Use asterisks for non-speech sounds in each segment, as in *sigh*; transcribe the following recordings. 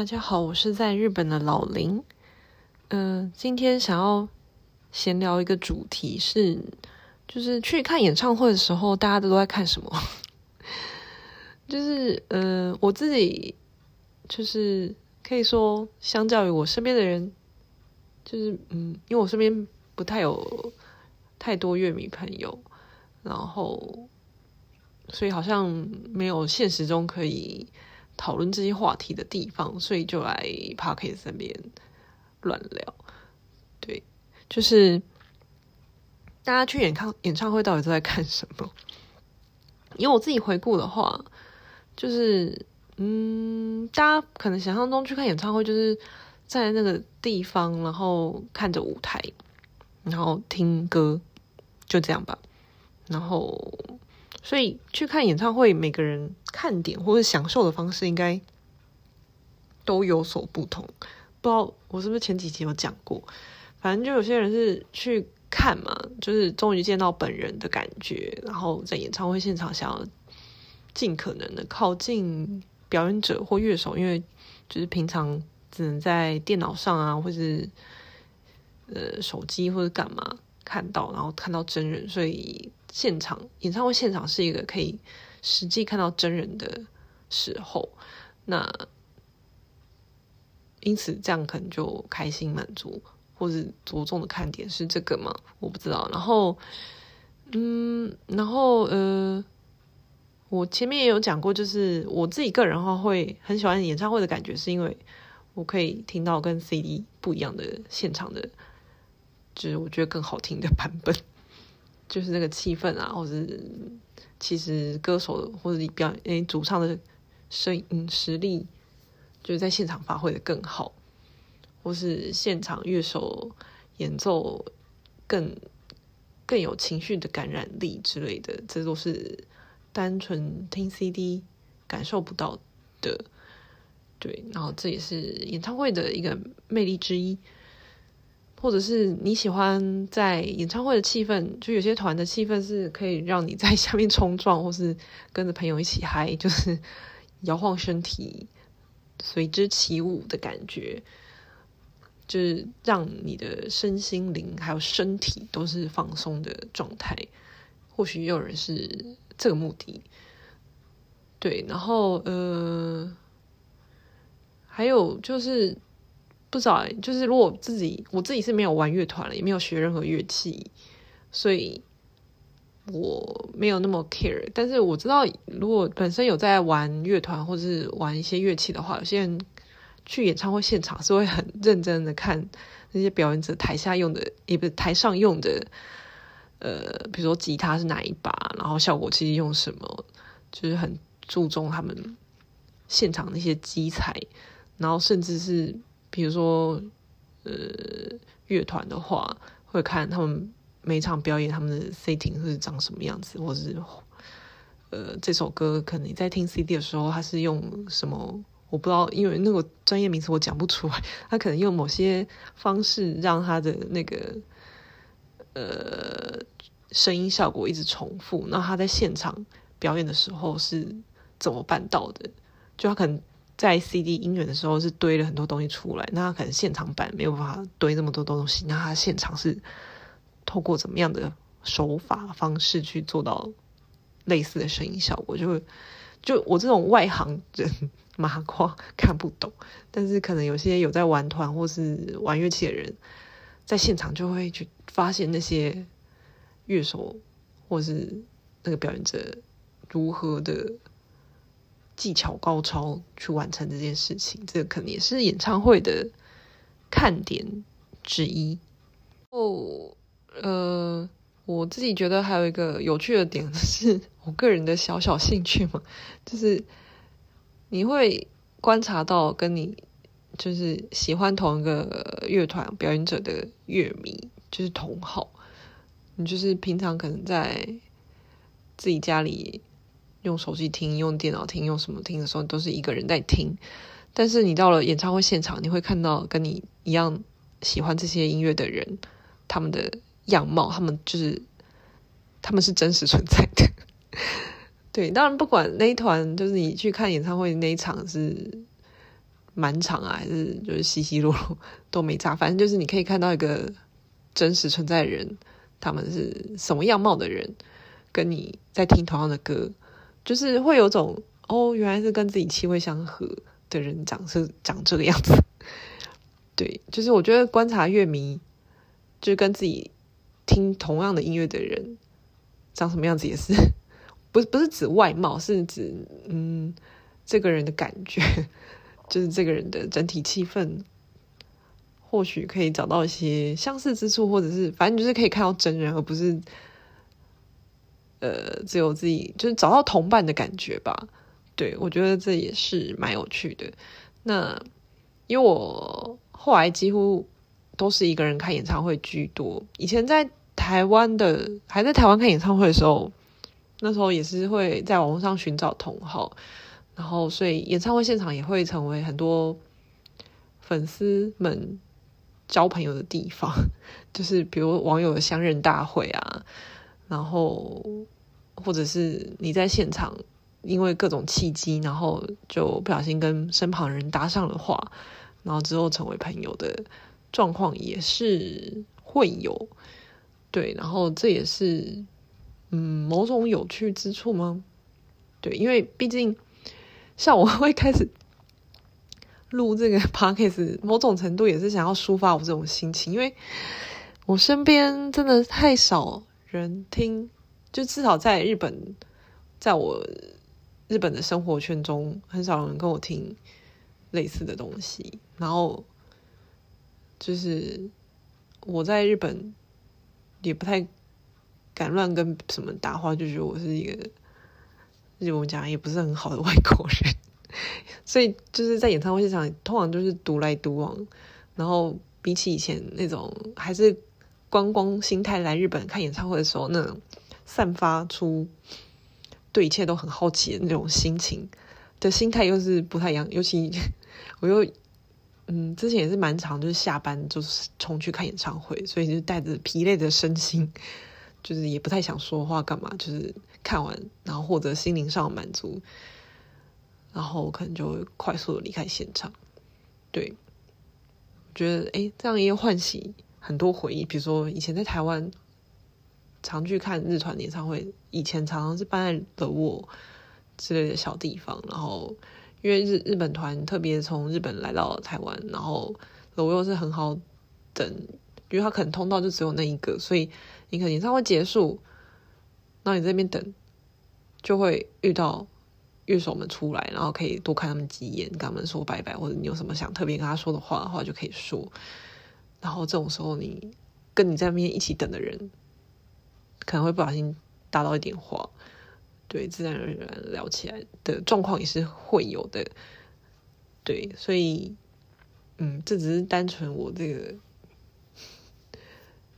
大家好，我是在日本的老林。嗯、今天想要闲聊一个主题是，就是去看演唱会的时候，大家都都在看什么？*laughs* 就是呃，我自己就是可以说，相较于我身边的人，就是嗯，因为我身边不太有太多乐迷朋友，然后所以好像没有现实中可以。讨论这些话题的地方，所以就来 Podcast 这边乱聊。对，就是大家去演唱演唱会到底都在看什么？因为我自己回顾的话，就是嗯，大家可能想象中去看演唱会，就是在那个地方，然后看着舞台，然后听歌，就这样吧。然后。所以去看演唱会，每个人看点或者享受的方式应该都有所不同。不知道我是不是前几集有讲过？反正就有些人是去看嘛，就是终于见到本人的感觉，然后在演唱会现场想要尽可能的靠近表演者或乐手，因为就是平常只能在电脑上啊，或是呃手机或者干嘛看到，然后看到真人，所以。现场演唱会现场是一个可以实际看到真人的时候，那因此这样可能就开心满足，或者着重的看点是这个吗？我不知道。然后，嗯，然后呃，我前面也有讲过，就是我自己个人的话会很喜欢演唱会的感觉，是因为我可以听到跟 CD 不一样的现场的，就是我觉得更好听的版本。就是那个气氛啊，或者其实歌手或者你表演诶主唱的声音实力，就是在现场发挥的更好，或是现场乐手演奏更更有情绪的感染力之类的，这都是单纯听 CD 感受不到的。对，然后这也是演唱会的一个魅力之一。或者是你喜欢在演唱会的气氛，就有些团的气氛是可以让你在下面冲撞，或是跟着朋友一起嗨，*laughs* 就是摇晃身体，随之起舞的感觉，就是让你的身心灵还有身体都是放松的状态。或许也有人是这个目的，对，然后呃，还有就是。不知道哎，就是如果自己我自己是没有玩乐团了，也没有学任何乐器，所以我没有那么 care。但是我知道，如果本身有在玩乐团或者是玩一些乐器的话，有些人去演唱会现场是会很认真的看那些表演者台下用的，也不是台上用的，呃，比如说吉他是哪一把，然后效果器用什么，就是很注重他们现场那些机材，然后甚至是。比如说，呃，乐团的话，会看他们每场表演他们的 setting 是长什么样子，或者是呃，这首歌可能你在听 CD 的时候，它是用什么？我不知道，因为那个专业名词我讲不出来。他可能用某些方式让他的那个呃声音效果一直重复。那他在现场表演的时候是怎么办到的？就他可能。在 CD 音源的时候是堆了很多东西出来，那他可能现场版没有办法堆那么多东西，那他现场是透过怎么样的手法方式去做到类似的声音效果？就就我这种外行人麻瓜看不懂，但是可能有些有在玩团或是玩乐器的人，在现场就会去发现那些乐手或是那个表演者如何的。技巧高超去完成这件事情，这个可能也是演唱会的看点之一。哦，呃，我自己觉得还有一个有趣的点是，我个人的小小兴趣嘛，*laughs* 就是你会观察到跟你就是喜欢同一个乐团表演者的乐迷，就是同好，你就是平常可能在自己家里。用手机听、用电脑听、用什么听的时候，都是一个人在听。但是你到了演唱会现场，你会看到跟你一样喜欢这些音乐的人，他们的样貌，他们就是他们是真实存在的。*laughs* 对，当然不管那一团，就是你去看演唱会那一场是满场啊，还是就是稀稀落落都没差，反正就是你可以看到一个真实存在的人，他们是什么样貌的人，跟你在听同样的歌，就是会有种哦，原来是跟自己气味相合的人长是长这个样子。对，就是我觉得观察乐迷，就是跟自己听同样的音乐的人长什么样子，也是不是不是指外貌，是指嗯，这个人的感觉，就是这个人的整体气氛，或许可以找到一些相似之处，或者是反正就是可以看到真人，而不是呃只有自己，就是找到同伴的感觉吧。对，我觉得这也是蛮有趣的。那因为我。后来几乎都是一个人看演唱会居多。以前在台湾的，还在台湾看演唱会的时候，那时候也是会在网络上寻找同好，然后所以演唱会现场也会成为很多粉丝们交朋友的地方。*laughs* 就是比如网友的相认大会啊，然后或者是你在现场因为各种契机，然后就不小心跟身旁人搭上了话。然后之后成为朋友的状况也是会有，对，然后这也是嗯某种有趣之处吗？对，因为毕竟像我会开始录这个 *laughs* podcast，某种程度也是想要抒发我这种心情，因为我身边真的太少人听，就至少在日本，在我日本的生活圈中，很少人跟我听。类似的东西，然后就是我在日本也不太敢乱跟什么搭话，就觉得我是一个日文讲也不是很好的外国人，*laughs* 所以就是在演唱会现场，通常就是独来独往。然后比起以前那种还是观光心态来日本看演唱会的时候，那种散发出对一切都很好奇的那种心情的心态，又是不太一样，尤其。*laughs* 我又嗯，之前也是蛮常，就是下班就是冲去看演唱会，所以就带着疲累的身心，就是也不太想说话干嘛，就是看完然后获得心灵上的满足，然后可能就会快速的离开现场。对，觉得诶，这样也唤醒很多回忆，比如说以前在台湾常去看日团演唱会，以前常常是办在的沃之类的小地方，然后。因为日日本团特别从日本来到台湾，然后楼又是很好等，因为他可能通道就只有那一个，所以你可能演唱会结束，那你在那边等，就会遇到乐手们出来，然后可以多看他们几眼，跟他们说拜拜，或者你有什么想特别跟他说的话的话，就可以说。然后这种时候，你跟你在那边一起等的人，可能会不小心搭到一点话。对，自然而然聊起来的状况也是会有的。对，所以，嗯，这只是单纯我这个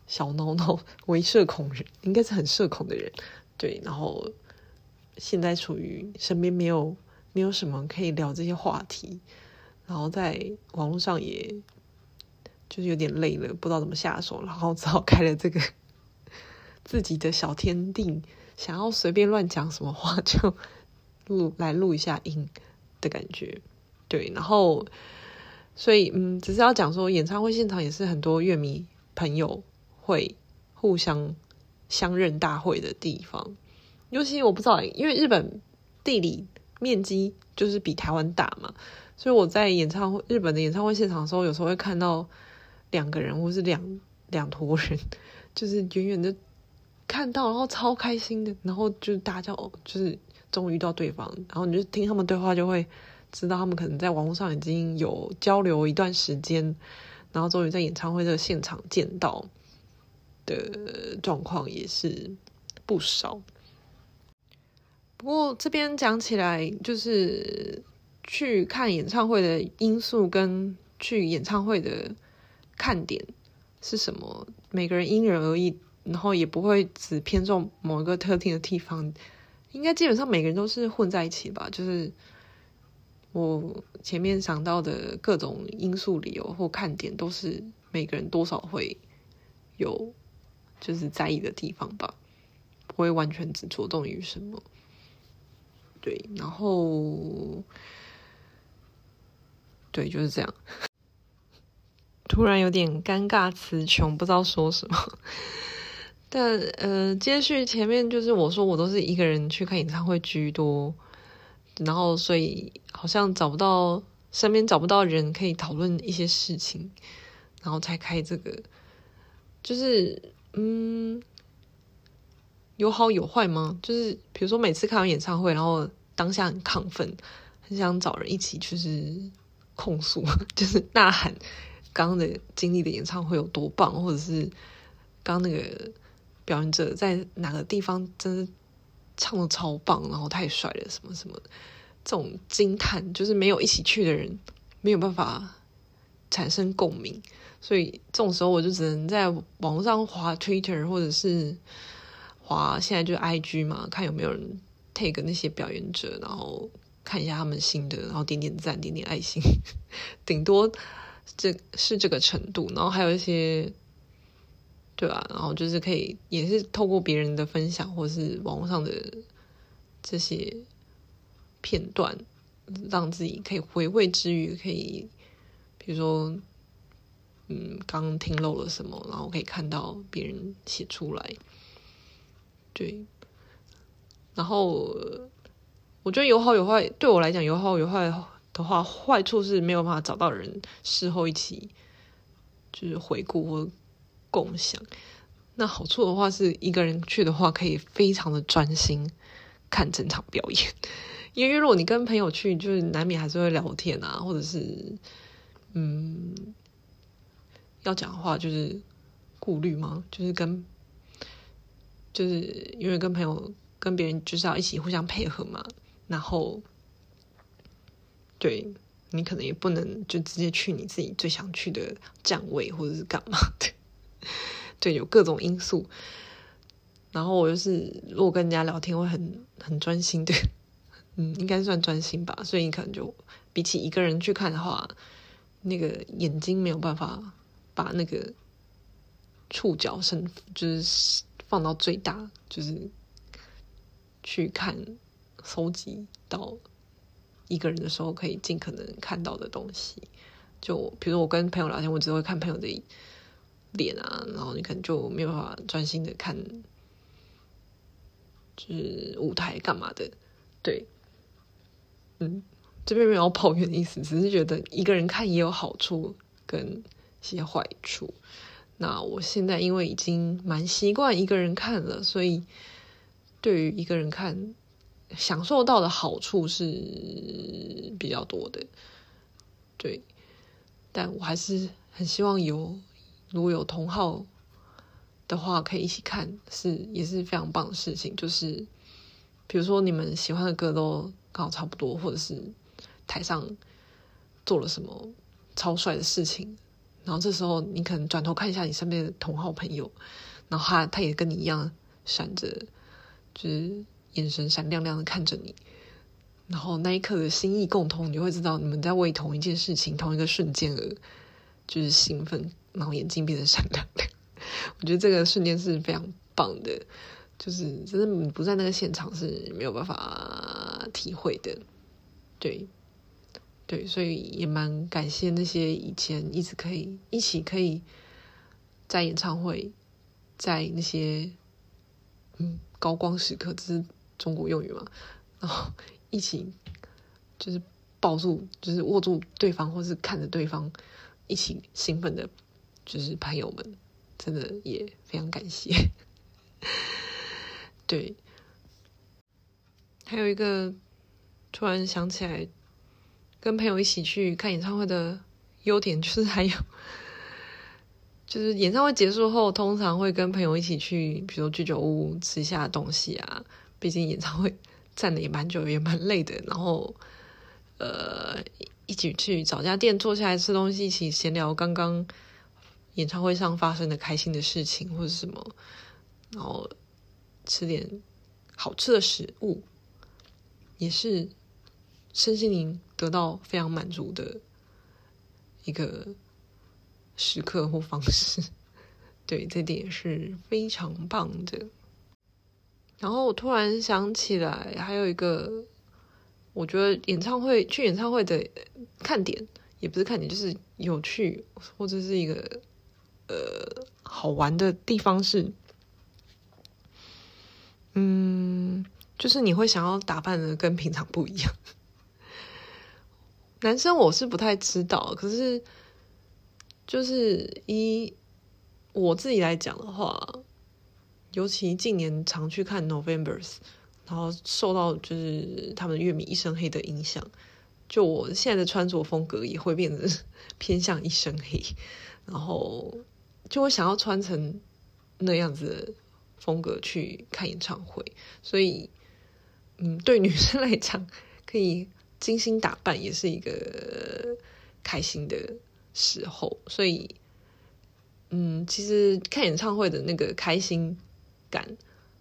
小恼恼为社恐人，应该是很社恐的人。对，然后现在处于身边没有没有什么可以聊这些话题，然后在网络上也就是有点累了，不知道怎么下手，然后只好开了这个 *laughs* 自己的小天地。想要随便乱讲什么话就录来录一下音的感觉，对，然后所以嗯，只是要讲说演唱会现场也是很多乐迷朋友会互相相认大会的地方，尤其我不知道，因为日本地理面积就是比台湾大嘛，所以我在演唱会日本的演唱会现场的时候，有时候会看到两个人或是两两坨人，*laughs* 就是远远的。看到，然后超开心的，然后就大叫，就是终于遇到对方，然后你就听他们对话，就会知道他们可能在网络上已经有交流一段时间，然后终于在演唱会的现场见到的状况也是不少。不过这边讲起来，就是去看演唱会的因素跟去演唱会的看点是什么，每个人因人而异。然后也不会只偏重某一个特定的地方，应该基本上每个人都是混在一起吧。就是我前面想到的各种因素、理由或看点，都是每个人多少会有就是在意的地方吧，不会完全只着重于什么。对，然后对，就是这样。突然有点尴尬词穷，不知道说什么。*laughs* 但呃，接续前面就是我说我都是一个人去看演唱会居多，然后所以好像找不到身边找不到人可以讨论一些事情，然后才开这个。就是嗯，有好有坏吗？就是比如说每次看完演唱会，然后当下很亢奋，很想找人一起就是控诉，*laughs* 就是呐喊。刚刚的经历的演唱会有多棒，或者是刚刚那个表演者在哪个地方真的唱的超棒，然后太帅了，什么什么，这种惊叹就是没有一起去的人没有办法产生共鸣，所以这种时候我就只能在网上滑 Twitter 或者是滑现在就 IG 嘛，看有没有人 take 那些表演者，然后看一下他们新的，然后点点赞，点点爱心，*laughs* 顶多。这是这个程度，然后还有一些，对吧？然后就是可以，也是透过别人的分享，或是网络上的这些片段，让自己可以回味之余，可以，比如说，嗯，刚刚听漏了什么，然后可以看到别人写出来，对。然后我觉得有好有坏，对我来讲有好有坏。的话，坏处是没有办法找到人事后一起就是回顾或共享。那好处的话，是一个人去的话，可以非常的专心看整场表演。因为如果你跟朋友去，就是难免还是会聊天啊，或者是嗯，要讲话就是顾虑吗，就是跟就是因为跟朋友跟别人就是要一起互相配合嘛，然后。对，你可能也不能就直接去你自己最想去的站位或者是干嘛的，对，有各种因素。然后我就是如果跟人家聊天会很很专心的，嗯，应该算专心吧。所以你可能就比起一个人去看的话，那个眼睛没有办法把那个触角伸，就是放到最大，就是去看搜集到。一个人的时候可以尽可能看到的东西，就比如我跟朋友聊天，我只会看朋友的脸啊，然后你可能就没有办法专心的看，就是舞台干嘛的。对，嗯，这边没有抱怨的意思，只是觉得一个人看也有好处跟一些坏处。那我现在因为已经蛮习惯一个人看了，所以对于一个人看。享受到的好处是比较多的，对，但我还是很希望有，如果有同好的话，可以一起看，是也是非常棒的事情。就是比如说你们喜欢的歌都刚好差不多，或者是台上做了什么超帅的事情，然后这时候你可能转头看一下你身边的同好朋友，然后他他也跟你一样闪着，就是。眼神闪亮亮的看着你，然后那一刻的心意共通，你就会知道你们在为同一件事情、同一个瞬间而就是兴奋，然后眼睛变得闪亮亮。*laughs* 我觉得这个瞬间是非常棒的，就是真的你不在那个现场是没有办法体会的。对，对，所以也蛮感谢那些以前一直可以一起可以在演唱会，在那些嗯高光时刻就是。中国用语嘛，然后一起就是抱住，就是握住对方，或是看着对方一起兴奋的，就是朋友们，真的也非常感谢。*laughs* 对，还有一个突然想起来，跟朋友一起去看演唱会的优点，就是还有，*laughs* 就是演唱会结束后，通常会跟朋友一起去，比如说居酒屋吃一下东西啊。毕竟演唱会 *laughs* 站的也蛮久，也蛮累的。然后，呃，一起去找家店坐下来吃东西，一起闲聊刚刚演唱会上发生的开心的事情或者什么，然后吃点好吃的食物，也是身心灵得到非常满足的一个时刻或方式。*laughs* 对，这点也是非常棒的。然后我突然想起来，还有一个，我觉得演唱会去演唱会的看点也不是看点，就是有趣或者是一个呃好玩的地方是，嗯，就是你会想要打扮的跟平常不一样。男生我是不太知道，可是就是以我自己来讲的话，尤其近年常去看 Novembers，然后受到就是他们乐迷一身黑的影响，就我现在的穿着风格也会变得偏向一身黑，然后就会想要穿成那样子的风格去看演唱会，所以嗯，对女生来讲可以。精心打扮也是一个开心的时候，所以，嗯，其实看演唱会的那个开心感，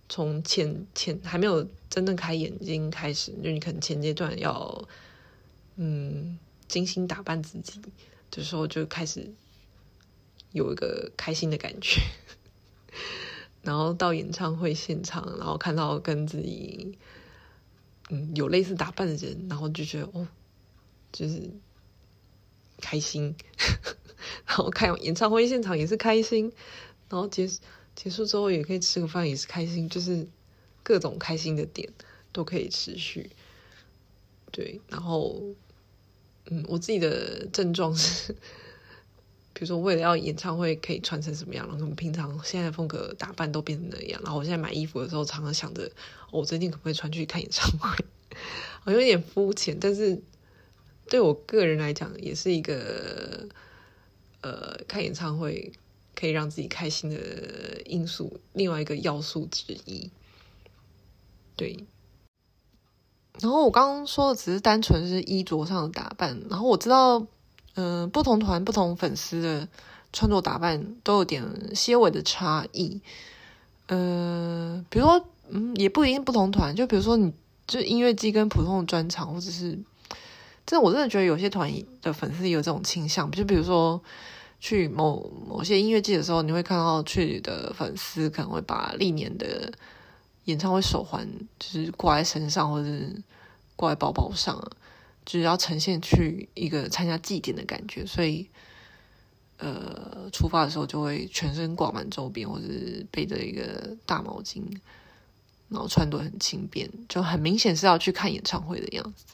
从前前还没有真正开眼睛开始，就你可能前阶段要，嗯，精心打扮自己的时候，就开始有一个开心的感觉，*laughs* 然后到演唱会现场，然后看到跟自己。嗯，有类似打扮的人，然后就觉得哦，就是开心，*laughs* 然后看演唱会现场也是开心，然后结结束之后也可以吃个饭，也是开心，就是各种开心的点都可以持续。对，然后嗯，我自己的症状是。*laughs* 比如说，为了要演唱会可以穿成什么样，然后我们平常现在风格打扮都变成那样。然后我现在买衣服的时候，常常想着，我最近可不可以穿去看演唱会？*laughs* 我有点肤浅，但是对我个人来讲，也是一个呃，看演唱会可以让自己开心的因素，另外一个要素之一。对。然后我刚刚说的只是单纯是衣着上的打扮，然后我知道。嗯、不同团、不同粉丝的穿着打扮都有点些微的差异。呃，比如说，嗯，也不一定不同团。就比如说，你就音乐季跟普通的专场，或者是，这我真的觉得有些团的粉丝有这种倾向。就比如说，去某某些音乐季的时候，你会看到去的粉丝可能会把历年的演唱会手环就是挂在身上，或者是挂在包包上。就是要呈现去一个参加祭典的感觉，所以，呃，出发的时候就会全身挂满周边，或者是背着一个大毛巾，然后穿得很轻便，就很明显是要去看演唱会的样子。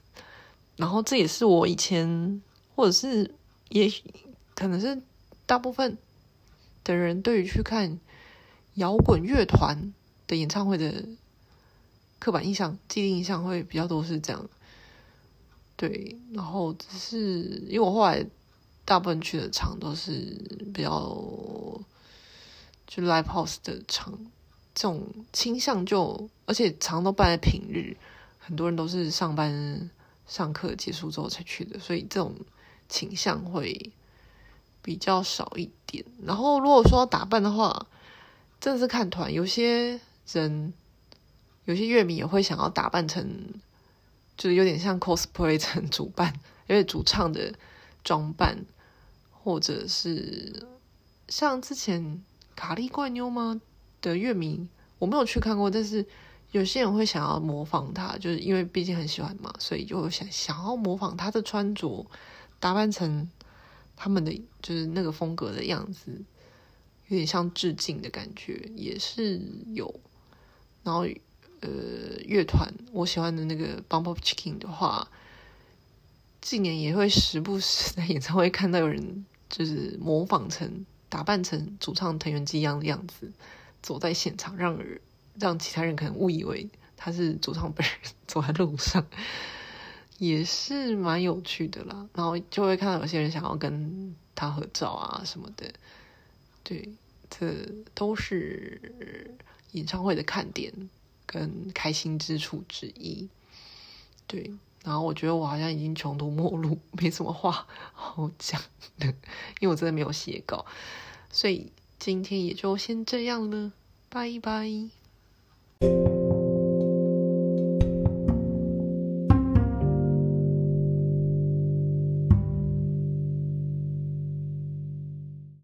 然后这也是我以前，或者是也许可能是大部分的人对于去看摇滚乐团的演唱会的刻板印象、既定印象会比较多是这样。对，然后只是因为我后来大部分去的场都是比较就 live house 的场，这种倾向就而且场都办在平日，很多人都是上班上课结束之后才去的，所以这种倾向会比较少一点。然后如果说打扮的话，真的是看团，有些人有些乐迷也会想要打扮成。就是有点像 cosplay 成 *laughs* 主办，因为主唱的装扮，或者是像之前卡利怪妞吗的乐迷，我没有去看过，但是有些人会想要模仿他，就是因为毕竟很喜欢嘛，所以就想想要模仿他的穿着，打扮成他们的就是那个风格的样子，有点像致敬的感觉，也是有，然后。呃，乐团我喜欢的那个 Bump of Chicken 的话，近年也会时不时在演唱会看到有人就是模仿成打扮成主唱藤原纪一样的样子，走在现场，让让其他人可能误以为他是主唱本人走在路上，也是蛮有趣的啦。然后就会看到有些人想要跟他合照啊什么的，对，这都是演唱会的看点。跟开心之处之一，对。然后我觉得我好像已经穷途末路，没什么话好讲的，因为我真的没有写稿，所以今天也就先这样了，拜拜。